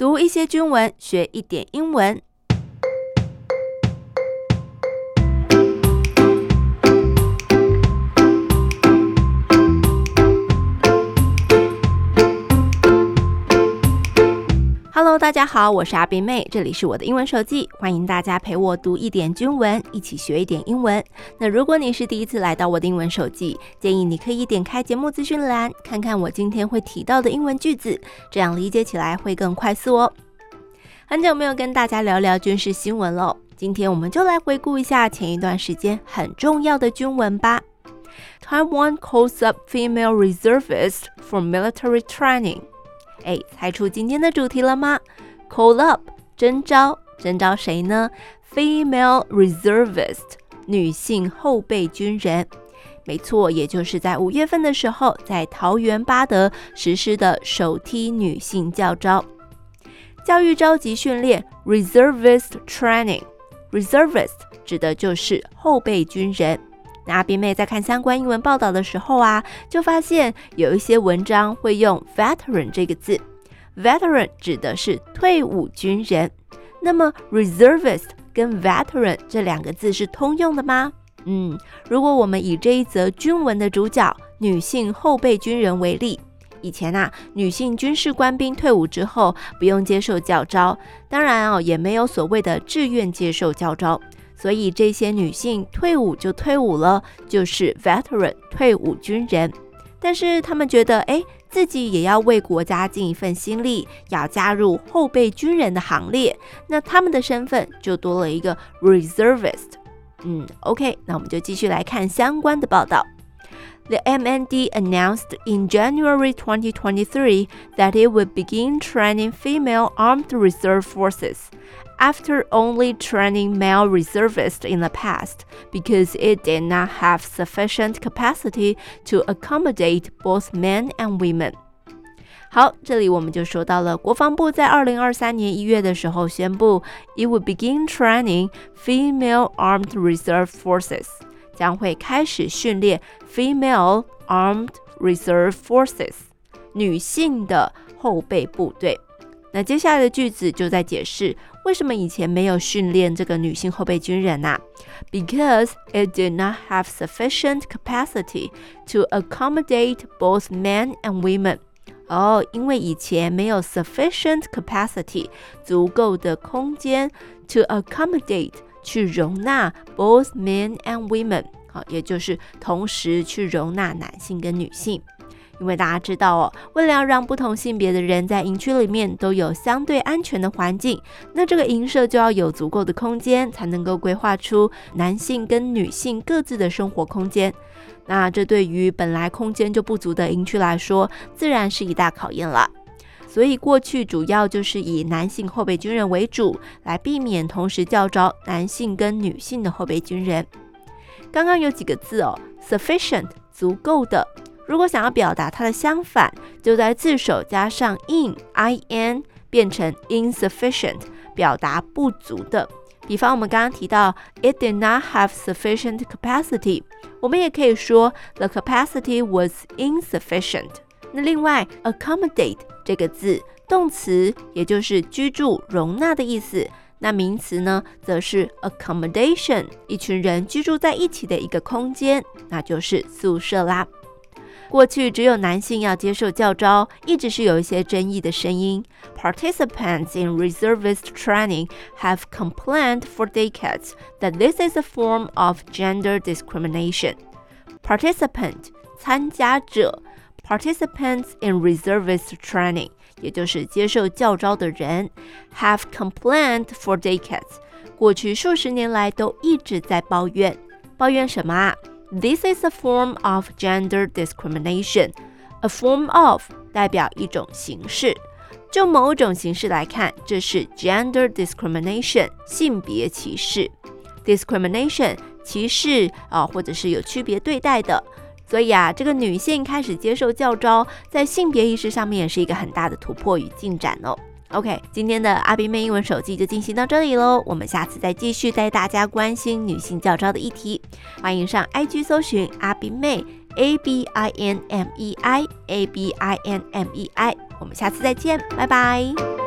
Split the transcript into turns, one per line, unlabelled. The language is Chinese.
读一些军文，学一点英文。Hello，大家好，我是阿宾妹，这里是我的英文手记，欢迎大家陪我读一点军文，一起学一点英文。那如果你是第一次来到我的英文手记，建议你可以点开节目资讯栏，看看我今天会提到的英文句子，这样理解起来会更快速哦。很久没有跟大家聊聊军事新闻了，今天我们就来回顾一下前一段时间很重要的军文吧。Taiwan calls up female reservists for military training. 哎，猜出今天的主题了吗？Call up，征召，征召谁呢？Female reservist，女性后备军人。没错，也就是在五月份的时候，在桃园八德实施的首梯女性教招。教育召集训练，reservist training，reservist 指的就是后备军人。阿宾妹在看相关英文报道的时候啊，就发现有一些文章会用 veteran 这个字，veteran 指的是退伍军人。那么 reservist 跟 veteran 这两个字是通用的吗？嗯，如果我们以这一则军文的主角女性后备军人为例，以前啊，女性军事官兵退伍之后不用接受教招，当然哦，也没有所谓的志愿接受教招。所以这些女性退伍就退伍了，就是 veteran 退伍军人。但是他们觉得，哎，自己也要为国家尽一份心力，要加入后备军人的行列，那他们的身份就多了一个 reservist。嗯，OK，那我们就继续来看相关的报道。the MND announced in January 2023 that it would begin training female armed reserve forces after only training male reservists in the past because it did not have sufficient capacity to accommodate both men and women. 好，这里我们就说到了国防部在二零二三年一月的时候宣布，it would begin training female armed reserve forces。将会开始训练 Female Armed Reserve Forces 女性的后备部队。那接下来的句子就在解释为什么以前没有训练这个女性后备军人呐、啊、？Because it did not have sufficient capacity to accommodate both men and women。哦，因为以前没有 sufficient capacity 足够的空间 to accommodate 去容纳 both men and women。好，也就是同时去容纳男性跟女性。因为大家知道哦，为了要让不同性别的人在营区里面都有相对安全的环境，那这个营舍就要有足够的空间，才能够规划出男性跟女性各自的生活空间。那这对于本来空间就不足的营区来说，自然是一大考验了。所以过去主要就是以男性后备军人为主，来避免同时教召男性跟女性的后备军人。刚刚有几个字哦，sufficient，足够的。如果想要表达它的相反，就在字首加上 in，in 变成 insufficient，表达不足的。比方我们刚刚提到，it did not have sufficient capacity，我们也可以说 the capacity was insufficient。那另外，accommodate 这个字，动词也就是居住、容纳的意思。那名词呢，则是 accommodation，一群人居住在一起的一个空间，那就是宿舍啦。过去只有男性要接受教招，一直是有一些争议的声音。Participants in reservist training have complained for decades that this is a form of gender discrimination. Participant 参加者 participants in reservist training，也就是接受教招的人，have complained for decades，过去数十年来都一直在抱怨，抱怨什么啊？This is a form of gender discrimination。A form of 代表一种形式，就某种形式来看，这是 gender discrimination 性别歧视。discrimination 歧视啊，或者是有区别对待的。所以啊，这个女性开始接受教招，在性别意识上面也是一个很大的突破与进展哦。OK，今天的阿宾妹英文手记就进行到这里喽，我们下次再继续带大家关心女性教招的议题。欢迎上 IG 搜寻阿宾妹 A B I N M E I A B I N M E I，我们下次再见，拜拜。